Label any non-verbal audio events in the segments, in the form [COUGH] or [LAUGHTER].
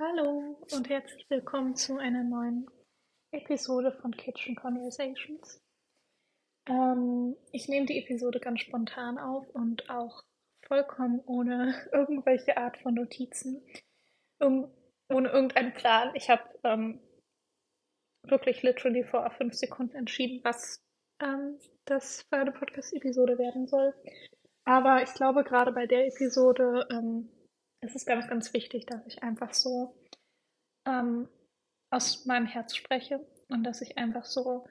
Hallo und herzlich willkommen zu einer neuen Episode von Kitchen Conversations. Ähm, ich nehme die Episode ganz spontan auf und auch vollkommen ohne [LAUGHS] irgendwelche Art von Notizen, um, ohne irgendeinen Plan. Ich habe ähm, wirklich literally vor fünf Sekunden entschieden, was ähm, das für eine Podcast-Episode werden soll. Aber ich glaube, gerade bei der Episode ähm, es ist ganz, ganz wichtig, dass ich einfach so ähm, aus meinem Herz spreche und dass ich einfach so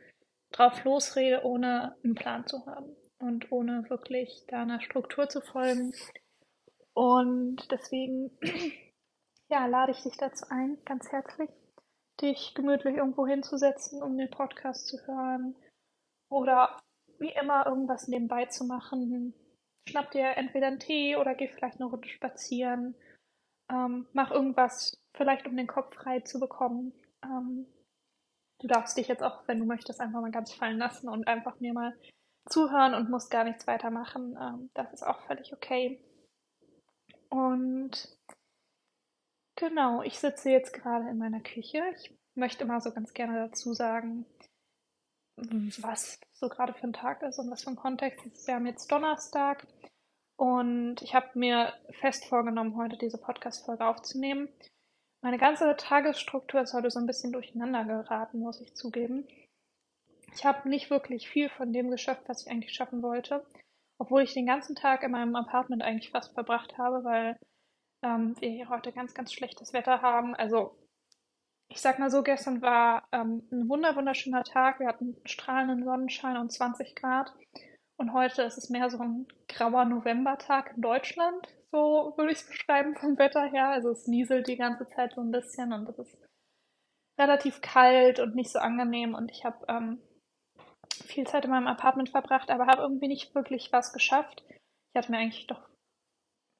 drauf losrede, ohne einen Plan zu haben und ohne wirklich da einer Struktur zu folgen. Und deswegen, [CLEARS THROAT] ja, lade ich dich dazu ein, ganz herzlich, dich gemütlich irgendwo hinzusetzen, um den Podcast zu hören oder wie immer irgendwas nebenbei zu machen, schnapp dir entweder einen Tee oder geh vielleicht eine Runde spazieren. Ähm, mach irgendwas, vielleicht um den Kopf frei zu bekommen. Ähm, du darfst dich jetzt auch, wenn du möchtest, einfach mal ganz fallen lassen und einfach mir mal zuhören und musst gar nichts weitermachen. Ähm, das ist auch völlig okay. Und genau, ich sitze jetzt gerade in meiner Küche. Ich möchte mal so ganz gerne dazu sagen, was so gerade für ein Tag ist und was für ein Kontext. Wir haben jetzt Donnerstag und ich habe mir fest vorgenommen, heute diese Podcast-Folge aufzunehmen. Meine ganze Tagesstruktur ist heute so ein bisschen durcheinander geraten, muss ich zugeben. Ich habe nicht wirklich viel von dem geschafft, was ich eigentlich schaffen wollte, obwohl ich den ganzen Tag in meinem Apartment eigentlich fast verbracht habe, weil ähm, wir hier heute ganz, ganz schlechtes Wetter haben. Also ich sag mal so, gestern war ähm, ein wunder wunderschöner Tag. Wir hatten strahlenden Sonnenschein und 20 Grad. Und heute ist es mehr so ein grauer Novembertag in Deutschland. So würde ich es beschreiben vom Wetter her. Also es nieselt die ganze Zeit so ein bisschen und es ist relativ kalt und nicht so angenehm. Und ich habe ähm, viel Zeit in meinem Apartment verbracht, aber habe irgendwie nicht wirklich was geschafft. Ich hatte mir eigentlich doch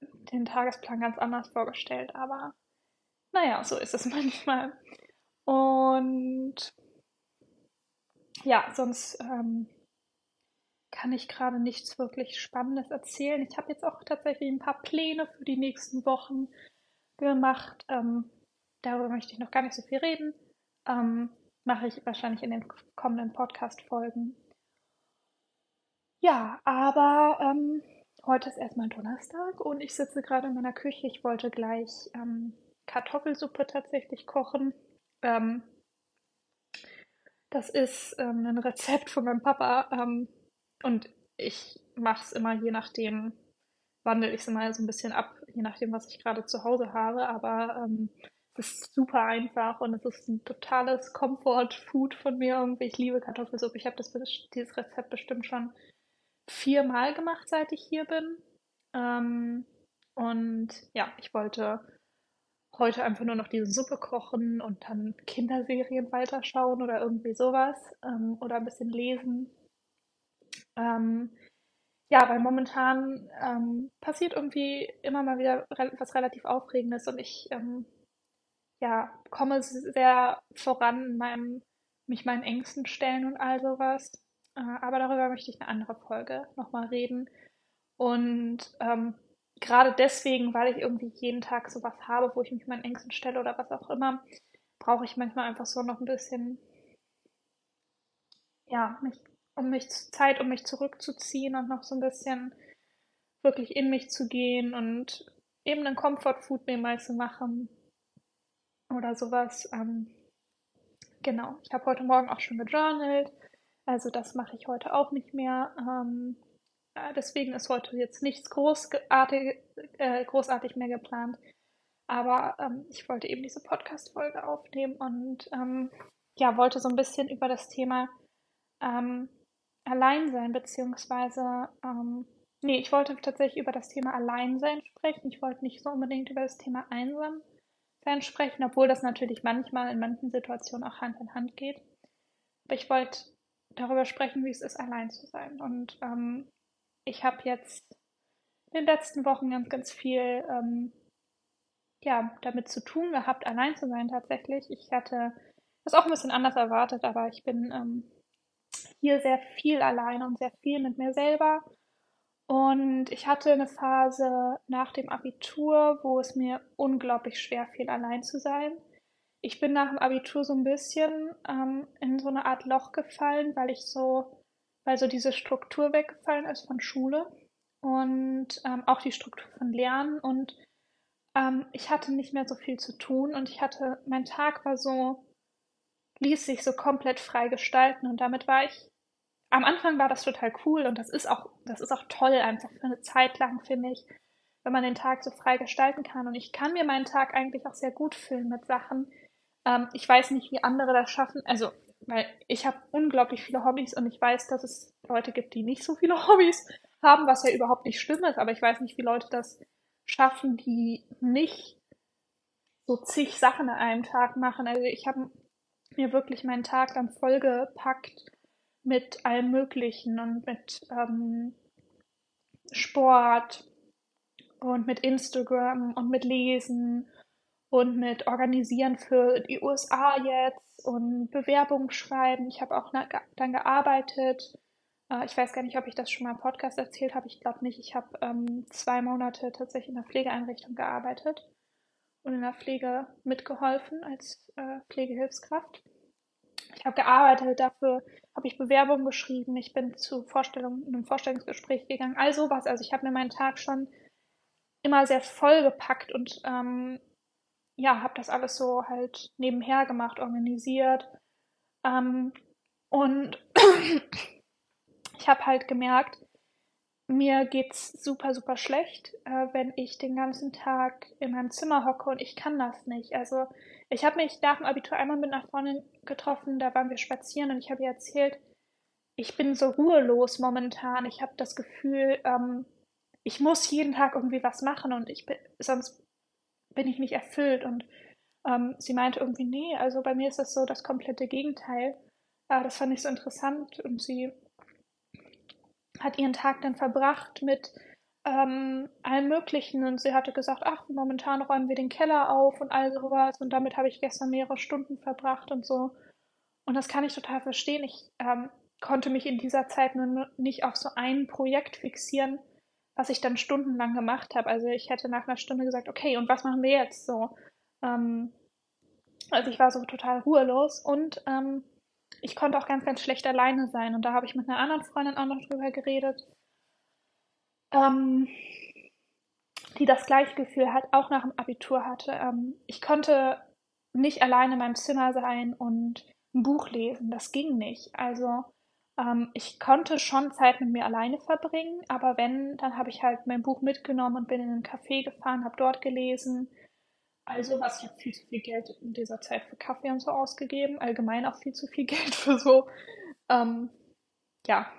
den Tagesplan ganz anders vorgestellt, aber naja, so ist es [LAUGHS] manchmal. Und ja, sonst ähm, kann ich gerade nichts wirklich Spannendes erzählen. Ich habe jetzt auch tatsächlich ein paar Pläne für die nächsten Wochen gemacht. Ähm, darüber möchte ich noch gar nicht so viel reden. Ähm, mache ich wahrscheinlich in den kommenden Podcast-Folgen. Ja, aber ähm, heute ist erstmal Donnerstag und ich sitze gerade in meiner Küche. Ich wollte gleich ähm, Kartoffelsuppe tatsächlich kochen. Ähm, das ist ähm, ein Rezept von meinem Papa und ich mache es immer je nachdem, wandle ich es immer so ein bisschen ab, je nachdem, was ich gerade zu Hause habe. Aber ähm, es ist super einfach und es ist ein totales Comfort-Food von mir irgendwie. Ich liebe Kartoffelsuppe. Ich habe dieses Rezept bestimmt schon viermal gemacht, seit ich hier bin. Ähm, und ja, ich wollte heute einfach nur noch diese Suppe kochen und dann Kinderserien weiterschauen oder irgendwie sowas ähm, oder ein bisschen lesen. Ähm, ja, weil momentan ähm, passiert irgendwie immer mal wieder was relativ Aufregendes und ich ähm, ja, komme sehr voran in meinem, mich meinen Ängsten stellen und all sowas. Äh, aber darüber möchte ich eine andere Folge nochmal reden. Und ähm, gerade deswegen, weil ich irgendwie jeden Tag sowas habe, wo ich mich meinen Ängsten stelle oder was auch immer, brauche ich manchmal einfach so noch ein bisschen, ja, mich, um mich Zeit, um mich zurückzuziehen und noch so ein bisschen wirklich in mich zu gehen und eben einen Comfort Food mir mal zu machen oder sowas. Ähm, genau, ich habe heute Morgen auch schon gejournalt, also das mache ich heute auch nicht mehr. Ähm, äh, deswegen ist heute jetzt nichts großartig, äh, großartig mehr geplant. Aber ähm, ich wollte eben diese Podcast-Folge aufnehmen und ähm, ja, wollte so ein bisschen über das Thema ähm, Alleinsein, beziehungsweise, ähm, nee, ich wollte tatsächlich über das Thema Alleinsein sprechen. Ich wollte nicht so unbedingt über das Thema Einsamsein sprechen, obwohl das natürlich manchmal in manchen Situationen auch Hand in Hand geht. Aber ich wollte darüber sprechen, wie es ist, allein zu sein. Und ähm, ich habe jetzt in den letzten Wochen ganz, ganz viel ähm, ja, damit zu tun gehabt, allein zu sein tatsächlich. Ich hatte das auch ein bisschen anders erwartet, aber ich bin ähm, hier sehr viel allein und sehr viel mit mir selber. Und ich hatte eine Phase nach dem Abitur, wo es mir unglaublich schwer fiel, allein zu sein. Ich bin nach dem Abitur so ein bisschen ähm, in so eine Art Loch gefallen, weil ich so, weil so diese Struktur weggefallen ist von Schule und ähm, auch die Struktur von Lernen und ähm, ich hatte nicht mehr so viel zu tun und ich hatte, mein Tag war so, ließ sich so komplett frei gestalten und damit war ich, am Anfang war das total cool und das ist auch, das ist auch toll einfach für eine Zeit lang, finde ich, wenn man den Tag so frei gestalten kann und ich kann mir meinen Tag eigentlich auch sehr gut füllen mit Sachen. Ähm, ich weiß nicht, wie andere das schaffen, also weil ich habe unglaublich viele Hobbys und ich weiß, dass es Leute gibt, die nicht so viele [LAUGHS] Hobbys haben, was ja überhaupt nicht schlimm ist, aber ich weiß nicht, wie Leute das schaffen, die nicht so zig Sachen an einem Tag machen. Also ich habe mir wirklich meinen Tag dann vollgepackt mit allem Möglichen und mit ähm, Sport und mit Instagram und mit Lesen und mit Organisieren für die USA jetzt und Bewerbungen schreiben. Ich habe auch dann gearbeitet äh, ich weiß gar nicht, ob ich das schon mal im Podcast erzählt habe. Ich glaube nicht. Ich habe ähm, zwei Monate tatsächlich in der Pflegeeinrichtung gearbeitet und in der Pflege mitgeholfen als äh, Pflegehilfskraft. Ich habe gearbeitet, dafür habe ich Bewerbungen geschrieben, ich bin zu Vorstellungen, einem Vorstellungsgespräch gegangen, all sowas. Also ich habe mir meinen Tag schon immer sehr vollgepackt und ähm, ja, habe das alles so halt nebenher gemacht, organisiert. Ähm, und [CLEARS THROAT] ich habe halt gemerkt, mir geht's super, super schlecht, äh, wenn ich den ganzen Tag in meinem Zimmer hocke und ich kann das nicht. Also ich habe mich nach dem Abitur einmal mit einer Freundin getroffen, da waren wir spazieren und ich habe ihr erzählt, ich bin so ruhelos momentan. Ich habe das Gefühl, ähm, ich muss jeden Tag irgendwie was machen und ich bin, sonst bin ich nicht erfüllt. Und ähm, sie meinte irgendwie, nee, also bei mir ist das so das komplette Gegenteil. Äh, das fand ich so interessant und sie hat ihren Tag dann verbracht mit ähm, allem Möglichen und sie hatte gesagt, ach, momentan räumen wir den Keller auf und all sowas und damit habe ich gestern mehrere Stunden verbracht und so. Und das kann ich total verstehen. Ich ähm, konnte mich in dieser Zeit nur nicht auf so ein Projekt fixieren, was ich dann stundenlang gemacht habe. Also ich hätte nach einer Stunde gesagt, okay, und was machen wir jetzt so? Ähm, also ich war so total ruhelos und ähm, ich konnte auch ganz, ganz schlecht alleine sein. Und da habe ich mit einer anderen Freundin auch noch drüber geredet, ähm, die das gleiche Gefühl hat, auch nach dem Abitur hatte. Ähm, ich konnte nicht alleine in meinem Zimmer sein und ein Buch lesen. Das ging nicht. Also ähm, ich konnte schon Zeit mit mir alleine verbringen, aber wenn, dann habe ich halt mein Buch mitgenommen und bin in ein Café gefahren, habe dort gelesen also was, ich habe viel zu viel Geld in dieser Zeit für Kaffee und so ausgegeben. Allgemein auch viel zu viel [LAUGHS] Geld für so, ähm, ja,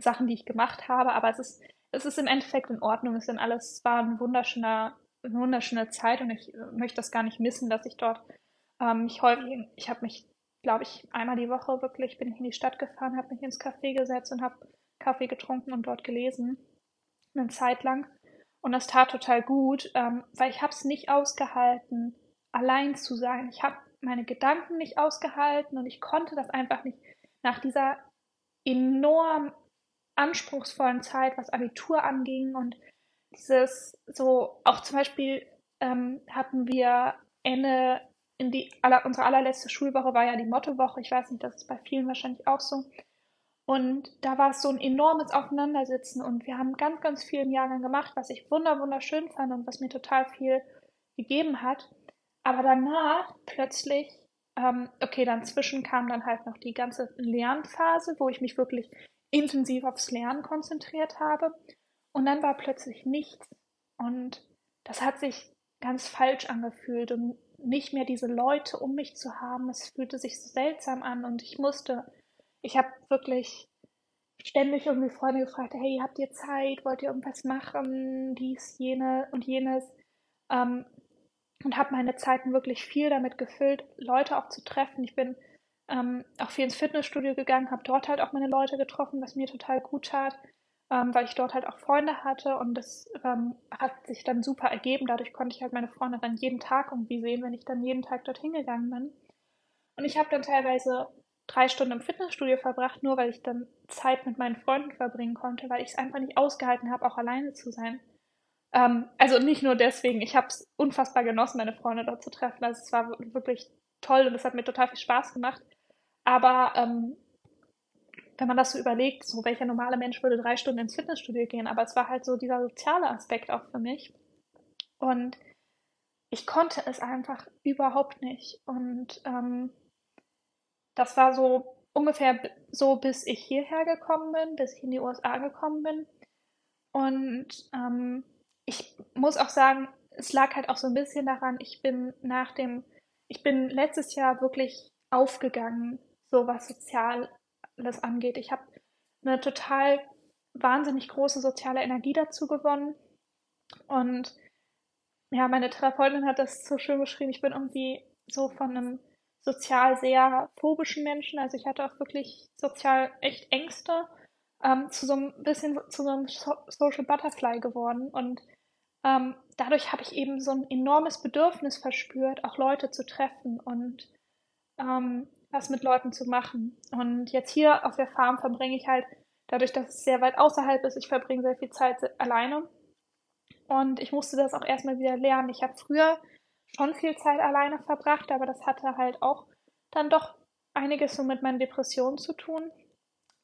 Sachen, die ich gemacht habe. Aber es ist, es ist im Endeffekt in Ordnung. Es sind alles, es war ein wunderschöner, eine wunderschöne Zeit und ich äh, möchte das gar nicht missen, dass ich dort ähm, mich häufig, ich habe mich, glaube ich, einmal die Woche wirklich, bin ich in die Stadt gefahren, habe mich ins Café gesetzt und habe Kaffee getrunken und dort gelesen. Eine Zeit lang. Und das tat total gut, ähm, weil ich habe es nicht ausgehalten, allein zu sein. Ich habe meine Gedanken nicht ausgehalten und ich konnte das einfach nicht nach dieser enorm anspruchsvollen Zeit, was Abitur anging und dieses so, auch zum Beispiel ähm, hatten wir Ende in die aller, unsere allerletzte Schulwoche war ja die Mottowoche. Ich weiß nicht, das ist bei vielen wahrscheinlich auch so. Und da war es so ein enormes Aufeinandersitzen und wir haben ganz, ganz viel im Jahrgang gemacht, was ich wunder, wunderschön fand und was mir total viel gegeben hat. Aber danach plötzlich, ähm, okay, dann zwischen kam dann halt noch die ganze Lernphase, wo ich mich wirklich intensiv aufs Lernen konzentriert habe. Und dann war plötzlich nichts. Und das hat sich ganz falsch angefühlt und nicht mehr diese Leute um mich zu haben. Es fühlte sich so seltsam an und ich musste ich habe wirklich ständig irgendwie Freunde gefragt, hey, habt ihr Zeit, wollt ihr irgendwas machen, dies, jene und jenes. Ähm, und habe meine Zeiten wirklich viel damit gefüllt, Leute auch zu treffen. Ich bin ähm, auch viel ins Fitnessstudio gegangen, habe dort halt auch meine Leute getroffen, was mir total gut tat, ähm, weil ich dort halt auch Freunde hatte und das ähm, hat sich dann super ergeben. Dadurch konnte ich halt meine Freunde dann jeden Tag irgendwie sehen, wenn ich dann jeden Tag dorthin gegangen bin. Und ich habe dann teilweise drei Stunden im Fitnessstudio verbracht, nur weil ich dann Zeit mit meinen Freunden verbringen konnte, weil ich es einfach nicht ausgehalten habe, auch alleine zu sein. Ähm, also nicht nur deswegen, ich habe es unfassbar genossen, meine Freunde dort zu treffen. Also es war wirklich toll und es hat mir total viel Spaß gemacht. Aber ähm, wenn man das so überlegt, so welcher normale Mensch würde drei Stunden ins Fitnessstudio gehen, aber es war halt so dieser soziale Aspekt auch für mich. Und ich konnte es einfach überhaupt nicht. Und ähm, das war so ungefähr so, bis ich hierher gekommen bin, bis ich in die USA gekommen bin. Und ähm, ich muss auch sagen, es lag halt auch so ein bisschen daran, ich bin nach dem, ich bin letztes Jahr wirklich aufgegangen, so was Soziales angeht. Ich habe eine total wahnsinnig große soziale Energie dazu gewonnen. Und ja, meine Therapeutin hat das so schön beschrieben. Ich bin irgendwie so von einem sozial sehr phobischen Menschen. Also ich hatte auch wirklich sozial echt Ängste, ähm, zu so ein bisschen zu so einem so Social Butterfly geworden. Und ähm, dadurch habe ich eben so ein enormes Bedürfnis verspürt, auch Leute zu treffen und ähm, was mit Leuten zu machen. Und jetzt hier auf der Farm verbringe ich halt, dadurch, dass es sehr weit außerhalb ist, ich verbringe sehr viel Zeit alleine und ich musste das auch erstmal wieder lernen. Ich habe früher schon viel Zeit alleine verbracht, aber das hatte halt auch dann doch einiges so mit meinen Depressionen zu tun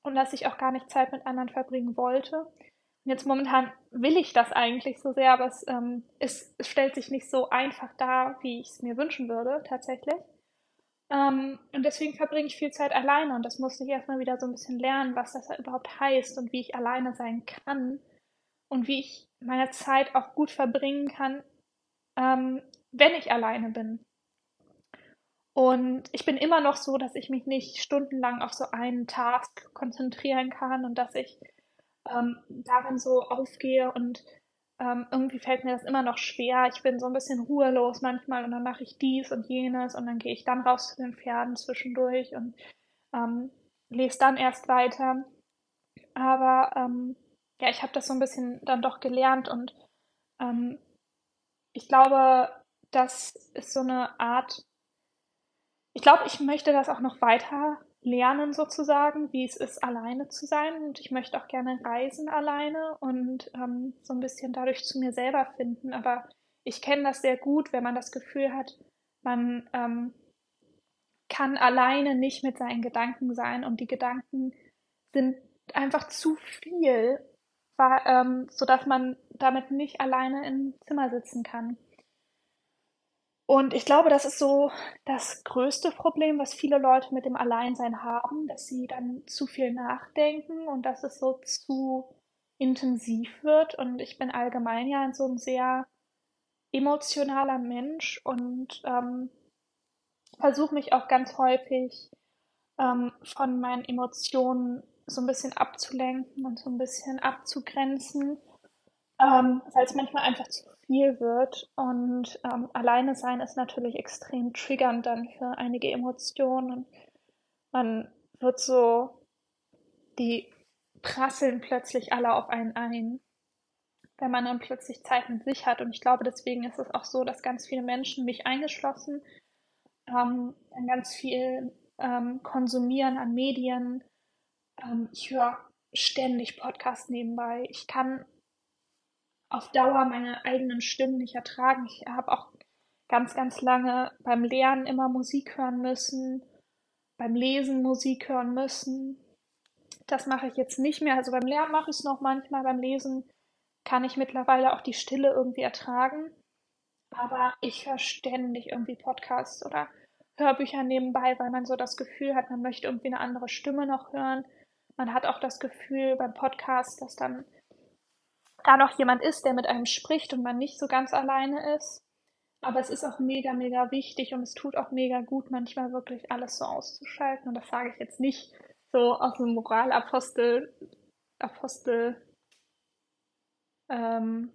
und dass ich auch gar nicht Zeit mit anderen verbringen wollte. Und jetzt momentan will ich das eigentlich so sehr, aber es, ähm, es, es stellt sich nicht so einfach dar, wie ich es mir wünschen würde, tatsächlich. Ähm, und deswegen verbringe ich viel Zeit alleine und das musste ich erstmal wieder so ein bisschen lernen, was das überhaupt heißt und wie ich alleine sein kann und wie ich meine Zeit auch gut verbringen kann, ähm, wenn ich alleine bin. Und ich bin immer noch so, dass ich mich nicht stundenlang auf so einen Task konzentrieren kann und dass ich ähm, darin so aufgehe und ähm, irgendwie fällt mir das immer noch schwer. Ich bin so ein bisschen ruhelos manchmal und dann mache ich dies und jenes und dann gehe ich dann raus zu den Pferden zwischendurch und ähm, lese dann erst weiter. Aber ähm, ja, ich habe das so ein bisschen dann doch gelernt und ähm, ich glaube, das ist so eine Art, ich glaube, ich möchte das auch noch weiter lernen sozusagen, wie es ist, alleine zu sein. Und ich möchte auch gerne reisen alleine und ähm, so ein bisschen dadurch zu mir selber finden, aber ich kenne das sehr gut, wenn man das Gefühl hat, man ähm, kann alleine nicht mit seinen Gedanken sein. Und die Gedanken sind einfach zu viel war, ähm, sodass man damit nicht alleine im Zimmer sitzen kann. Und ich glaube, das ist so das größte Problem, was viele Leute mit dem Alleinsein haben, dass sie dann zu viel nachdenken und dass es so zu intensiv wird. Und ich bin allgemein ja so ein sehr emotionaler Mensch und ähm, versuche mich auch ganz häufig ähm, von meinen Emotionen so ein bisschen abzulenken und so ein bisschen abzugrenzen, ähm, weil es manchmal einfach zu viel wird. Und ähm, alleine sein ist natürlich extrem triggernd dann für einige Emotionen. Man wird so, die prasseln plötzlich alle auf einen ein, wenn man dann plötzlich Zeit mit sich hat. Und ich glaube, deswegen ist es auch so, dass ganz viele Menschen, mich eingeschlossen, ähm, ganz viel ähm, konsumieren an Medien, ähm, ich höre ständig Podcasts nebenbei. Ich kann auf Dauer meine eigenen Stimmen nicht ertragen. Ich habe auch ganz, ganz lange beim Lernen immer Musik hören müssen, beim Lesen Musik hören müssen. Das mache ich jetzt nicht mehr. Also beim Lernen mache ich es noch manchmal, beim Lesen kann ich mittlerweile auch die Stille irgendwie ertragen. Aber ich höre ständig irgendwie Podcasts oder Hörbücher nebenbei, weil man so das Gefühl hat, man möchte irgendwie eine andere Stimme noch hören. Man hat auch das Gefühl beim Podcast, dass dann da noch jemand ist, der mit einem spricht und man nicht so ganz alleine ist. Aber es ist auch mega, mega wichtig und es tut auch mega gut, manchmal wirklich alles so auszuschalten. Und das sage ich jetzt nicht so aus dem Moralapostel, Apostel, ähm,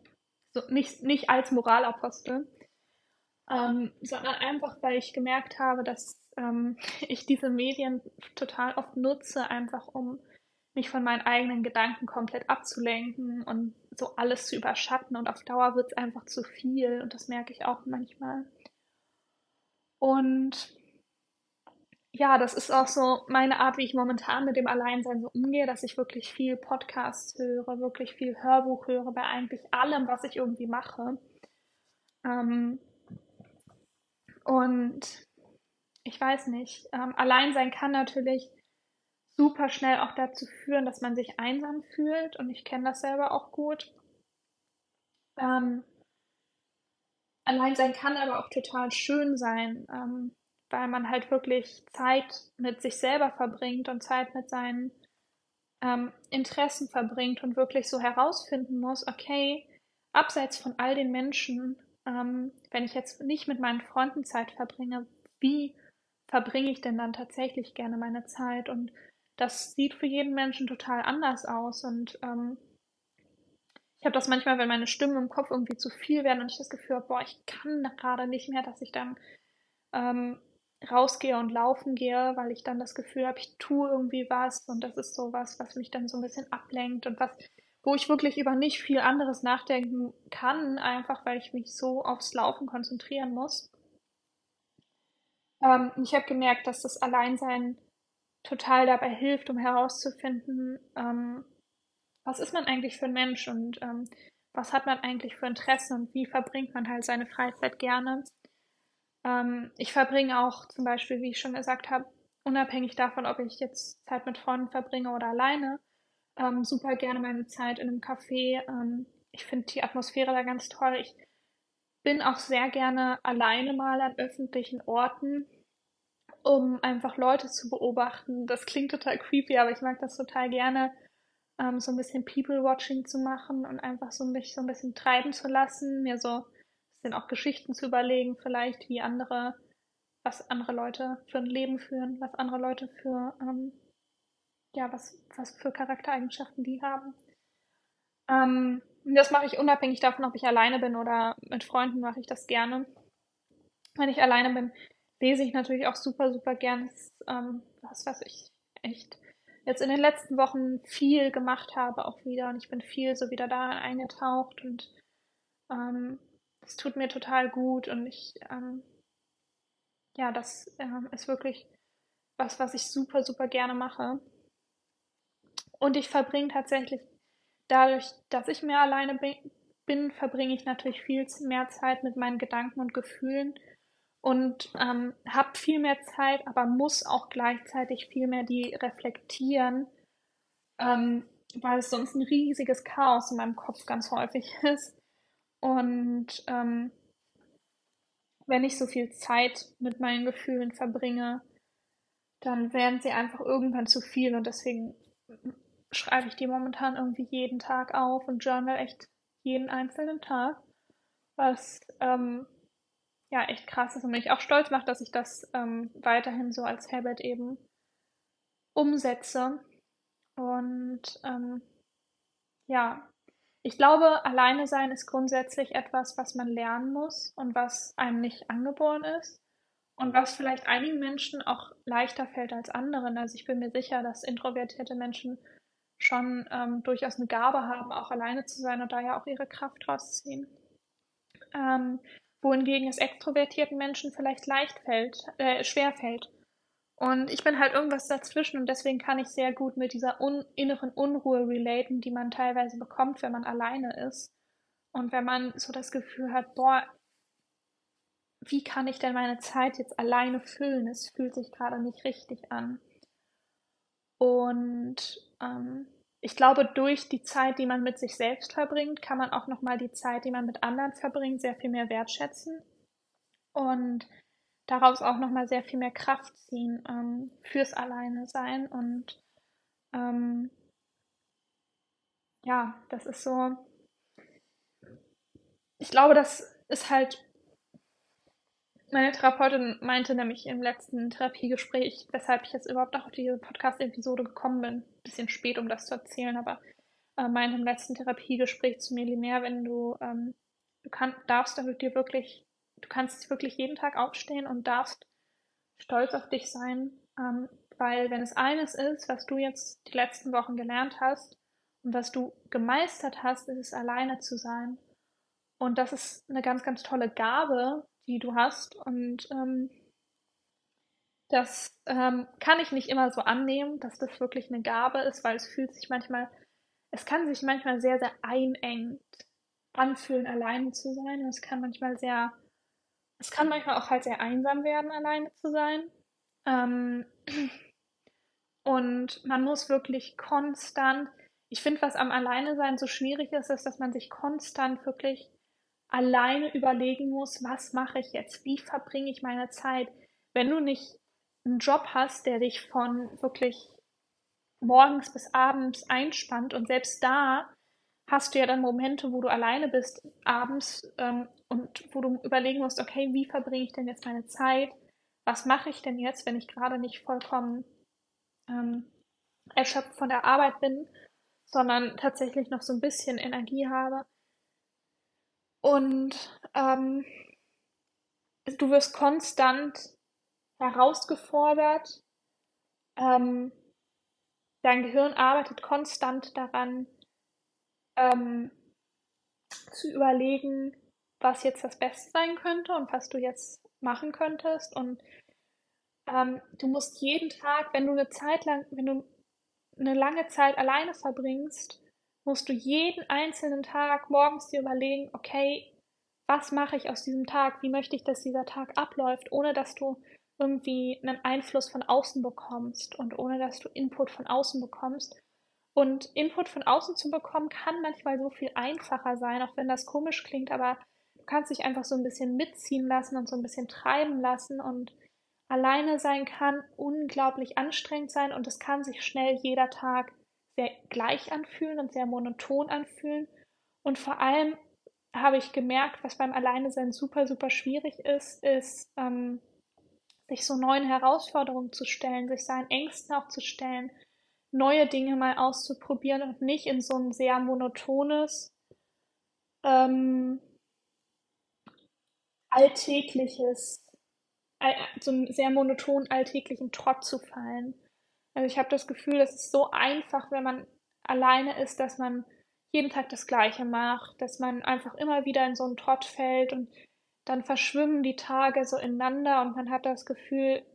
so nicht, nicht als Moralapostel, ähm, sondern einfach, weil ich gemerkt habe, dass ähm, [LAUGHS] ich diese Medien total oft nutze, einfach um mich von meinen eigenen Gedanken komplett abzulenken und so alles zu überschatten und auf Dauer wird es einfach zu viel und das merke ich auch manchmal. Und ja, das ist auch so meine Art, wie ich momentan mit dem Alleinsein so umgehe, dass ich wirklich viel Podcasts höre, wirklich viel Hörbuch höre bei eigentlich allem, was ich irgendwie mache. Ähm, und ich weiß nicht, ähm, Alleinsein kann natürlich super schnell auch dazu führen, dass man sich einsam fühlt. Und ich kenne das selber auch gut. Ähm, Alleinsein kann aber auch total schön sein. Ähm, weil man halt wirklich Zeit mit sich selber verbringt und Zeit mit seinen ähm, Interessen verbringt und wirklich so herausfinden muss, okay, abseits von all den Menschen, ähm, wenn ich jetzt nicht mit meinen Freunden Zeit verbringe, wie verbringe ich denn dann tatsächlich gerne meine Zeit? Und das sieht für jeden Menschen total anders aus. Und ähm, ich habe das manchmal, wenn meine Stimmen im Kopf irgendwie zu viel werden und ich das Gefühl habe, boah, ich kann gerade nicht mehr, dass ich dann ähm, rausgehe und laufen gehe, weil ich dann das Gefühl habe, ich tue irgendwie was und das ist so was, was mich dann so ein bisschen ablenkt und was, wo ich wirklich über nicht viel anderes nachdenken kann, einfach weil ich mich so aufs Laufen konzentrieren muss. Ähm, ich habe gemerkt, dass das Alleinsein total dabei hilft, um herauszufinden, ähm, was ist man eigentlich für ein Mensch und ähm, was hat man eigentlich für Interessen und wie verbringt man halt seine Freizeit gerne. Ähm, ich verbringe auch zum Beispiel, wie ich schon gesagt habe, unabhängig davon, ob ich jetzt Zeit mit Freunden verbringe oder alleine, ähm, super gerne meine Zeit in einem Café. Ähm, ich finde die Atmosphäre da ganz toll. Ich bin auch sehr gerne alleine mal an öffentlichen Orten, um einfach Leute zu beobachten. Das klingt total creepy, aber ich mag das total gerne, ähm, so ein bisschen People-Watching zu machen und einfach so mich so ein bisschen treiben zu lassen, mir so sind auch Geschichten zu überlegen, vielleicht wie andere, was andere Leute für ein Leben führen, was andere Leute für, ähm, ja, was, was für Charaktereigenschaften die haben. Ähm, das mache ich unabhängig davon, ob ich alleine bin oder mit Freunden mache ich das gerne. Wenn ich alleine bin, lese ich natürlich auch super, super gern. Das, ähm, was, was ich echt jetzt in den letzten Wochen viel gemacht habe auch wieder und ich bin viel so wieder da eingetaucht und ähm, es tut mir total gut und ich, ähm, ja, das ähm, ist wirklich was, was ich super, super gerne mache. Und ich verbringe tatsächlich dadurch, dass ich mehr alleine bin, verbringe ich natürlich viel mehr Zeit mit meinen Gedanken und Gefühlen und ähm, habe viel mehr Zeit, aber muss auch gleichzeitig viel mehr die reflektieren, ähm, weil es sonst ein riesiges Chaos in meinem Kopf ganz häufig [LAUGHS] ist. Und ähm, wenn ich so viel Zeit mit meinen Gefühlen verbringe, dann werden sie einfach irgendwann zu viel und deswegen schreibe ich die momentan irgendwie jeden Tag auf und journal echt jeden einzelnen Tag, was ähm, ja echt krass ist und mich auch stolz macht, dass ich das ähm, weiterhin so als Habit eben umsetze und ähm, ja, ich glaube, alleine sein ist grundsätzlich etwas, was man lernen muss und was einem nicht angeboren ist und was vielleicht einigen Menschen auch leichter fällt als anderen. Also ich bin mir sicher, dass introvertierte Menschen schon ähm, durchaus eine Gabe haben, auch alleine zu sein und da ja auch ihre Kraft rausziehen. Ähm, wohingegen es extrovertierten Menschen vielleicht leicht fällt, äh, schwer fällt. Und ich bin halt irgendwas dazwischen und deswegen kann ich sehr gut mit dieser un inneren Unruhe relaten, die man teilweise bekommt, wenn man alleine ist. Und wenn man so das Gefühl hat, boah, wie kann ich denn meine Zeit jetzt alleine füllen? Es fühlt sich gerade nicht richtig an. Und ähm, ich glaube, durch die Zeit, die man mit sich selbst verbringt, kann man auch nochmal die Zeit, die man mit anderen verbringt, sehr viel mehr wertschätzen. Und daraus auch nochmal sehr viel mehr Kraft ziehen ähm, fürs Alleine sein. Und ähm, ja, das ist so. Ich glaube, das ist halt. Meine Therapeutin meinte nämlich im letzten Therapiegespräch, weshalb ich jetzt überhaupt auch auf diese Podcast-Episode gekommen bin. Bisschen spät, um das zu erzählen, aber äh, meinte im letzten Therapiegespräch zu mir, Linnea, wenn du, ähm, du kann, darfst damit dir wirklich du kannst wirklich jeden Tag aufstehen und darfst stolz auf dich sein, ähm, weil wenn es eines ist, was du jetzt die letzten Wochen gelernt hast und was du gemeistert hast, ist es alleine zu sein. Und das ist eine ganz, ganz tolle Gabe, die du hast und ähm, Das ähm, kann ich nicht immer so annehmen, dass das wirklich eine Gabe ist, weil es fühlt sich manchmal, es kann sich manchmal sehr, sehr einengend anfühlen, alleine zu sein. Und es kann manchmal sehr, es kann manchmal auch halt sehr einsam werden, alleine zu sein. Ähm, und man muss wirklich konstant, ich finde, was am Alleinesein so schwierig ist, ist, dass man sich konstant wirklich alleine überlegen muss, was mache ich jetzt? Wie verbringe ich meine Zeit? Wenn du nicht einen Job hast, der dich von wirklich morgens bis abends einspannt und selbst da hast du ja dann Momente, wo du alleine bist abends ähm, und wo du überlegen musst, okay, wie verbringe ich denn jetzt meine Zeit? Was mache ich denn jetzt, wenn ich gerade nicht vollkommen ähm, erschöpft von der Arbeit bin, sondern tatsächlich noch so ein bisschen Energie habe? Und ähm, du wirst konstant herausgefordert. Ähm, dein Gehirn arbeitet konstant daran, ähm, zu überlegen, was jetzt das Beste sein könnte und was du jetzt machen könntest. Und ähm, du musst jeden Tag, wenn du eine Zeit lang, wenn du eine lange Zeit alleine verbringst, musst du jeden einzelnen Tag morgens dir überlegen, okay, was mache ich aus diesem Tag? Wie möchte ich, dass dieser Tag abläuft, ohne dass du irgendwie einen Einfluss von außen bekommst und ohne dass du Input von außen bekommst. Und Input von außen zu bekommen kann manchmal so viel einfacher sein, auch wenn das komisch klingt, aber du kannst dich einfach so ein bisschen mitziehen lassen und so ein bisschen treiben lassen und alleine sein kann unglaublich anstrengend sein und es kann sich schnell jeder Tag sehr gleich anfühlen und sehr monoton anfühlen. Und vor allem habe ich gemerkt, was beim Alleine sein super, super schwierig ist, ist, ähm, sich so neuen Herausforderungen zu stellen, sich seinen Ängsten auch zu stellen, neue Dinge mal auszuprobieren und nicht in so ein sehr monotones, ähm, alltägliches, so einen sehr monoton alltäglichen Trott zu fallen. Also ich habe das Gefühl, es ist so einfach, wenn man alleine ist, dass man jeden Tag das Gleiche macht, dass man einfach immer wieder in so einen Trott fällt und dann verschwimmen die Tage so ineinander und man hat das Gefühl,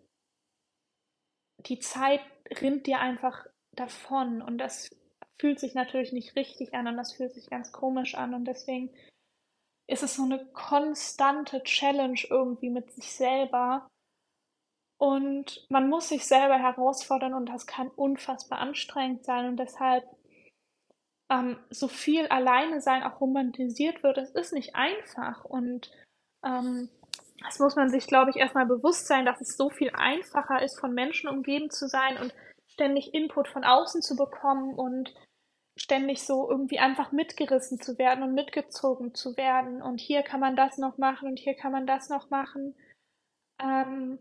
die Zeit rinnt dir einfach davon und das fühlt sich natürlich nicht richtig an und das fühlt sich ganz komisch an und deswegen ist es so eine konstante Challenge irgendwie mit sich selber und man muss sich selber herausfordern und das kann unfassbar anstrengend sein und deshalb ähm, so viel alleine sein auch romantisiert wird, es ist nicht einfach und ähm, das muss man sich, glaube ich, erstmal bewusst sein, dass es so viel einfacher ist, von Menschen umgeben zu sein und ständig Input von außen zu bekommen und ständig so irgendwie einfach mitgerissen zu werden und mitgezogen zu werden. Und hier kann man das noch machen und hier kann man das noch machen. Ähm,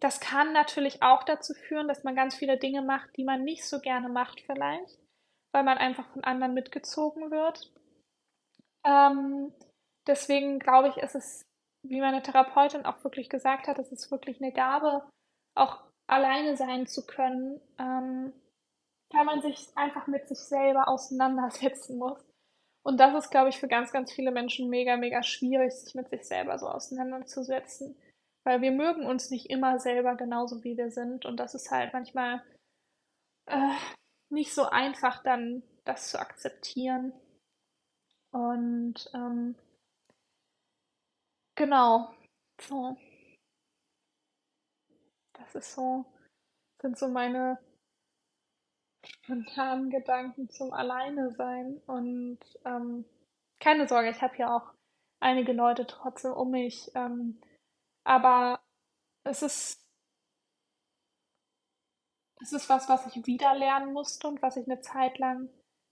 das kann natürlich auch dazu führen, dass man ganz viele Dinge macht, die man nicht so gerne macht vielleicht, weil man einfach von anderen mitgezogen wird. Ähm, deswegen glaube ich, ist es, wie meine Therapeutin auch wirklich gesagt hat, es ist wirklich eine Gabe, auch alleine sein zu können, ähm, weil man sich einfach mit sich selber auseinandersetzen muss. Und das ist, glaube ich, für ganz, ganz viele Menschen mega, mega schwierig, sich mit sich selber so auseinanderzusetzen. Weil wir mögen uns nicht immer selber genauso, wie wir sind. Und das ist halt manchmal äh, nicht so einfach, dann das zu akzeptieren. Und ähm, Genau. So. Das ist so, sind so meine spontanen Gedanken zum Alleine sein. Und ähm, keine Sorge, ich habe ja auch einige Leute trotzdem um mich. Ähm, aber es ist, es ist was, was ich wieder lernen musste und was ich eine Zeit lang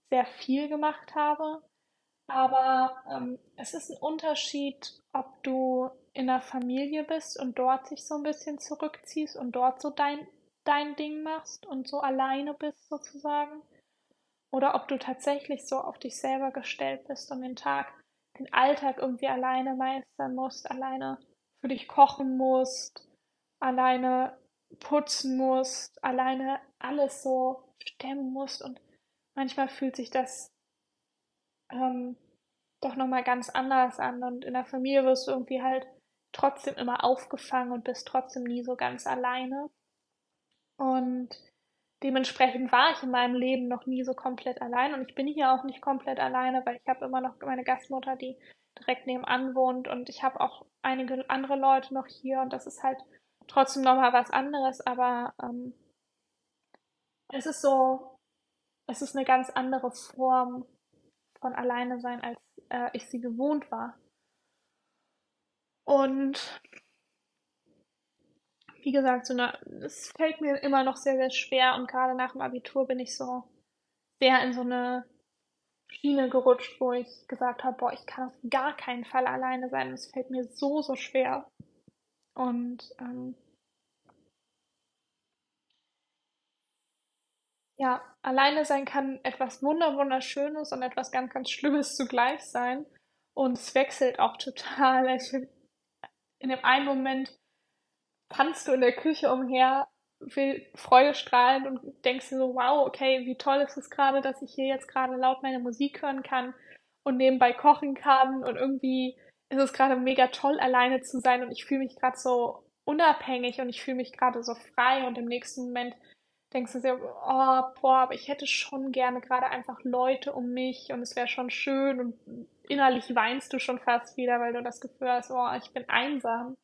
sehr viel gemacht habe. Aber ähm, es ist ein Unterschied, ob du in der Familie bist und dort sich so ein bisschen zurückziehst und dort so dein, dein Ding machst und so alleine bist sozusagen. Oder ob du tatsächlich so auf dich selber gestellt bist und den Tag, den Alltag irgendwie alleine meistern musst, alleine für dich kochen musst, alleine putzen musst, alleine alles so stemmen musst. Und manchmal fühlt sich das ähm, doch nochmal ganz anders an. Und in der Familie wirst du irgendwie halt trotzdem immer aufgefangen und bist trotzdem nie so ganz alleine. Und dementsprechend war ich in meinem Leben noch nie so komplett allein und ich bin hier auch nicht komplett alleine, weil ich habe immer noch meine Gastmutter, die direkt nebenan wohnt und ich habe auch einige andere Leute noch hier und das ist halt trotzdem nochmal was anderes, aber ähm, es ist so, es ist eine ganz andere Form von alleine sein, als äh, ich sie gewohnt war. Und wie gesagt, so eine, es fällt mir immer noch sehr, sehr schwer und gerade nach dem Abitur bin ich so sehr in so eine Schiene gerutscht, wo ich gesagt habe, boah, ich kann auf gar keinen Fall alleine sein. Es fällt mir so, so schwer. Und ähm, ja, alleine sein kann etwas wunder wunderschönes und etwas ganz, ganz Schlimmes zugleich sein. Und es wechselt auch total. In dem einen Moment tanzt du in der Küche umher, will Freude strahlen und denkst dir so, wow, okay, wie toll ist es gerade, dass ich hier jetzt gerade laut meine Musik hören kann und nebenbei kochen kann und irgendwie ist es gerade mega toll, alleine zu sein und ich fühle mich gerade so unabhängig und ich fühle mich gerade so frei und im nächsten Moment denkst du dir, oh, boah, aber ich hätte schon gerne gerade einfach Leute um mich und es wäre schon schön und innerlich weinst du schon fast wieder, weil du das Gefühl hast, oh, ich bin einsam.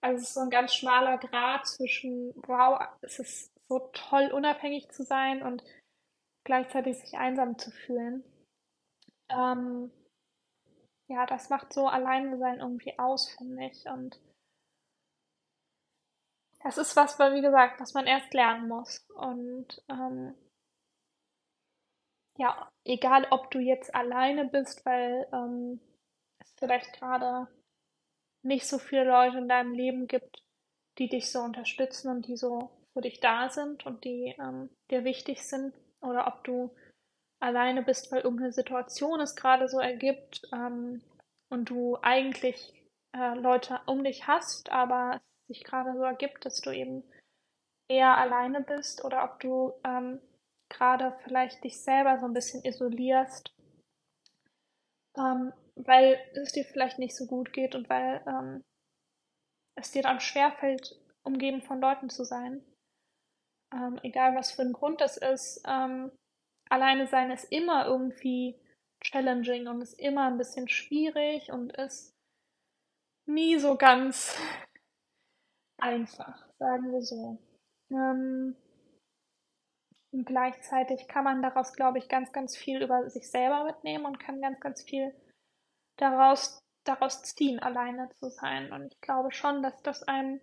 Also es ist so ein ganz schmaler Grad zwischen, wow, es ist so toll, unabhängig zu sein und gleichzeitig sich einsam zu fühlen. Ähm, ja, das macht so alleine sein irgendwie aus, finde ich. Und das ist was, wie gesagt, was man erst lernen muss. Und ähm, ja, egal ob du jetzt alleine bist, weil ähm, es vielleicht gerade nicht so viele Leute in deinem Leben gibt, die dich so unterstützen und die so für dich da sind und die ähm, dir wichtig sind, oder ob du alleine bist, weil irgendeine Situation es gerade so ergibt ähm, und du eigentlich äh, Leute um dich hast, aber es sich gerade so ergibt, dass du eben eher alleine bist oder ob du ähm, gerade vielleicht dich selber so ein bisschen isolierst, ähm, weil es dir vielleicht nicht so gut geht und weil ähm, es dir dann schwerfällt, umgeben von Leuten zu sein. Ähm, egal was für ein Grund das ist, ähm, alleine sein ist immer irgendwie challenging und ist immer ein bisschen schwierig und ist nie so ganz [LAUGHS] einfach, sagen wir so. Ähm, und gleichzeitig kann man daraus, glaube ich, ganz, ganz viel über sich selber mitnehmen und kann ganz, ganz viel daraus, daraus ziehen, alleine zu sein. Und ich glaube schon, dass das einem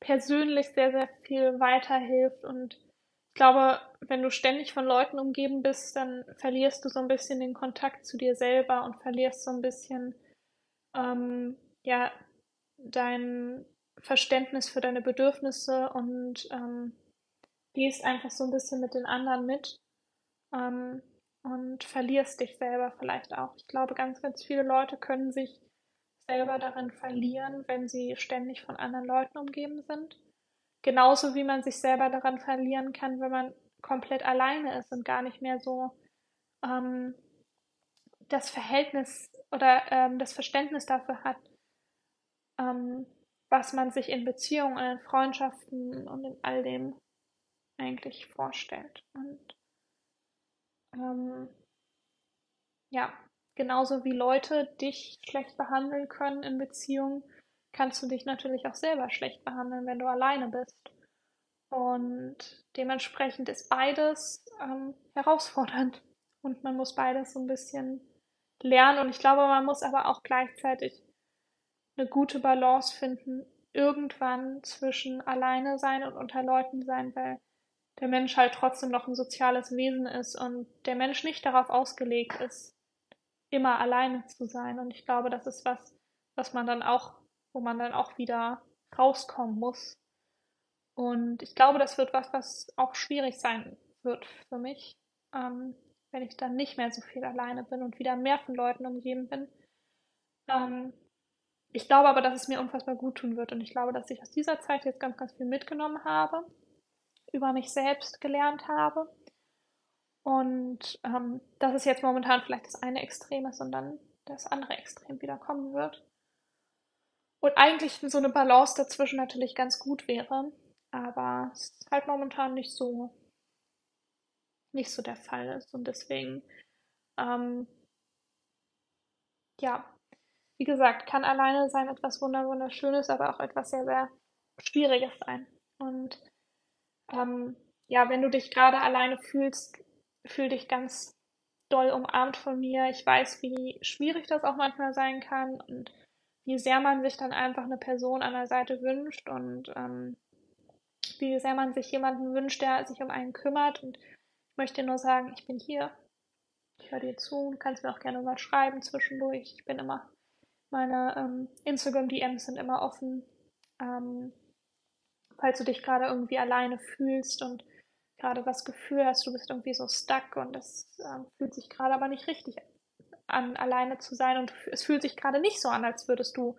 persönlich sehr, sehr viel weiterhilft. Und ich glaube, wenn du ständig von Leuten umgeben bist, dann verlierst du so ein bisschen den Kontakt zu dir selber und verlierst so ein bisschen, ähm, ja, dein Verständnis für deine Bedürfnisse und ähm, gehst einfach so ein bisschen mit den anderen mit. Ähm, und verlierst dich selber vielleicht auch. Ich glaube, ganz, ganz viele Leute können sich selber darin verlieren, wenn sie ständig von anderen Leuten umgeben sind. Genauso wie man sich selber daran verlieren kann, wenn man komplett alleine ist und gar nicht mehr so ähm, das Verhältnis oder ähm, das Verständnis dafür hat, ähm, was man sich in Beziehungen, in Freundschaften und in all dem eigentlich vorstellt. Und ähm, ja, genauso wie Leute dich schlecht behandeln können in Beziehungen, kannst du dich natürlich auch selber schlecht behandeln, wenn du alleine bist. Und dementsprechend ist beides ähm, herausfordernd. Und man muss beides so ein bisschen lernen. Und ich glaube, man muss aber auch gleichzeitig eine gute Balance finden, irgendwann zwischen alleine sein und unter Leuten sein, weil der Mensch halt trotzdem noch ein soziales Wesen ist und der Mensch nicht darauf ausgelegt ist, immer alleine zu sein. Und ich glaube, das ist was, was man dann auch, wo man dann auch wieder rauskommen muss. Und ich glaube, das wird was, was auch schwierig sein wird für mich, ähm, wenn ich dann nicht mehr so viel alleine bin und wieder mehr von Leuten umgeben bin. Ähm, ich glaube aber, dass es mir unfassbar gut tun wird und ich glaube, dass ich aus dieser Zeit jetzt ganz, ganz viel mitgenommen habe über mich selbst gelernt habe. Und ähm, dass es jetzt momentan vielleicht das eine Extrem ist und dann das andere Extrem wieder kommen wird. Und eigentlich so eine Balance dazwischen natürlich ganz gut wäre. Aber es ist halt momentan nicht so, nicht so der Fall ist. Und deswegen, ähm, ja, wie gesagt, kann alleine sein etwas wunderschönes, aber auch etwas sehr, sehr Schwieriges sein. Und ähm, ja, wenn du dich gerade alleine fühlst, fühl dich ganz doll umarmt von mir. Ich weiß, wie schwierig das auch manchmal sein kann und wie sehr man sich dann einfach eine Person an der Seite wünscht und ähm, wie sehr man sich jemanden wünscht, der sich um einen kümmert. Und ich möchte nur sagen, ich bin hier. Ich höre dir zu. Du kannst mir auch gerne mal schreiben zwischendurch. Ich bin immer, meine ähm, Instagram-DMs sind immer offen. Ähm, falls du dich gerade irgendwie alleine fühlst und gerade das Gefühl hast, du bist irgendwie so stuck und es äh, fühlt sich gerade aber nicht richtig an, alleine zu sein und es fühlt sich gerade nicht so an, als würdest du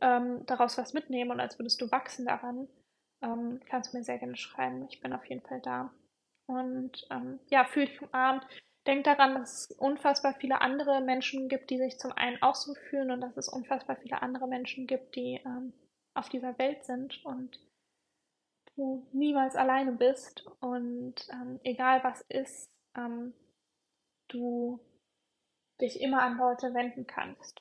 ähm, daraus was mitnehmen und als würdest du wachsen daran, ähm, kannst du mir sehr gerne schreiben. Ich bin auf jeden Fall da. Und ähm, ja, fühl dich umarmt. Denk daran, dass es unfassbar viele andere Menschen gibt, die sich zum einen auch so fühlen und dass es unfassbar viele andere Menschen gibt, die ähm, auf dieser Welt sind und du niemals alleine bist und ähm, egal was ist, ähm, du dich immer an Leute wenden kannst.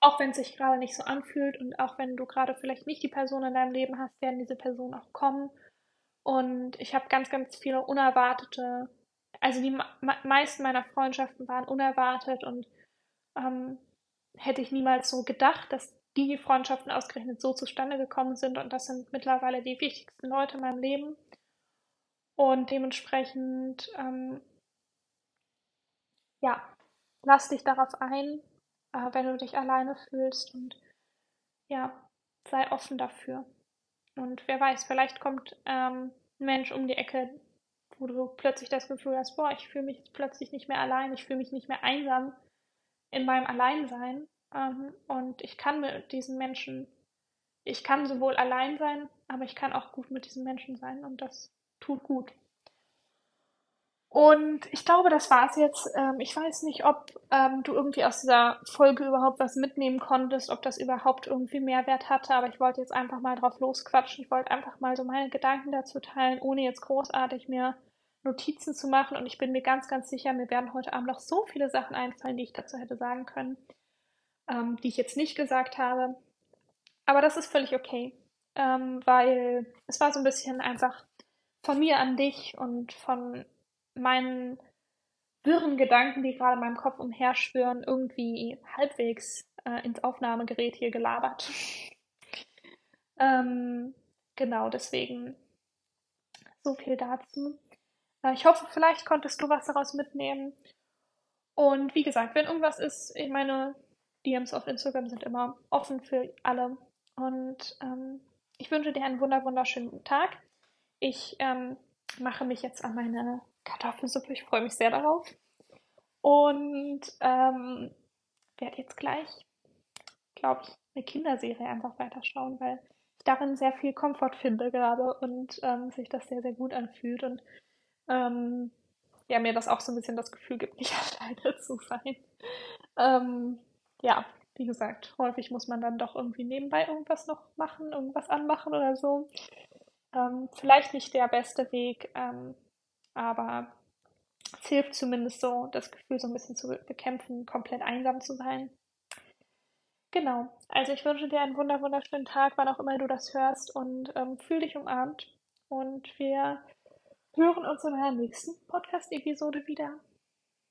Auch wenn es sich gerade nicht so anfühlt und auch wenn du gerade vielleicht nicht die Person in deinem Leben hast, werden diese Personen auch kommen. Und ich habe ganz, ganz viele unerwartete, also die meisten meiner Freundschaften waren unerwartet und ähm, hätte ich niemals so gedacht, dass die Freundschaften ausgerechnet so zustande gekommen sind und das sind mittlerweile die wichtigsten Leute in meinem Leben. Und dementsprechend, ähm, ja, lass dich darauf ein, äh, wenn du dich alleine fühlst und ja, sei offen dafür. Und wer weiß, vielleicht kommt ähm, ein Mensch um die Ecke, wo du plötzlich das Gefühl hast, boah, ich fühle mich jetzt plötzlich nicht mehr allein, ich fühle mich nicht mehr einsam in meinem Alleinsein. Ähm, und ich kann mit diesen Menschen, ich kann sowohl allein sein, aber ich kann auch gut mit diesen Menschen sein und das tut gut. Und ich glaube, das war's jetzt. Ähm, ich weiß nicht, ob ähm, du irgendwie aus dieser Folge überhaupt was mitnehmen konntest, ob das überhaupt irgendwie Mehrwert hatte, aber ich wollte jetzt einfach mal drauf losquatschen. Ich wollte einfach mal so meine Gedanken dazu teilen, ohne jetzt großartig mir Notizen zu machen. Und ich bin mir ganz, ganz sicher, mir werden heute Abend noch so viele Sachen einfallen, die ich dazu hätte sagen können, ähm, die ich jetzt nicht gesagt habe. Aber das ist völlig okay, ähm, weil es war so ein bisschen einfach von mir an dich und von meinen wirren Gedanken, die gerade in meinem Kopf umherschwirren, irgendwie halbwegs äh, ins Aufnahmegerät hier gelabert. [LAUGHS] ähm, genau, deswegen so viel dazu. Äh, ich hoffe, vielleicht konntest du was daraus mitnehmen. Und wie gesagt, wenn irgendwas ist, ich meine, DMs auf Instagram sind immer offen für alle. Und ähm, ich wünsche dir einen wunder wunderschönen Tag. Ich ähm, mache mich jetzt an meine Kartoffelsuppe. Ich freue mich sehr darauf. Und ähm, werde jetzt gleich, glaube ich, eine Kinderserie einfach weiterschauen, weil ich darin sehr viel Komfort finde gerade und ähm, sich das sehr, sehr gut anfühlt und ähm, ja, mir das auch so ein bisschen das Gefühl gibt, [LAUGHS] nicht alleine zu sein. Ähm, ja, wie gesagt, häufig muss man dann doch irgendwie nebenbei irgendwas noch machen, irgendwas anmachen oder so. Ähm, vielleicht nicht der beste Weg, ähm, aber es hilft zumindest so, das Gefühl so ein bisschen zu bekämpfen, komplett einsam zu sein. Genau. Also ich wünsche dir einen wunder wunderschönen Tag, wann auch immer du das hörst und ähm, fühl dich umarmt. Und wir hören uns in der nächsten Podcast-Episode wieder.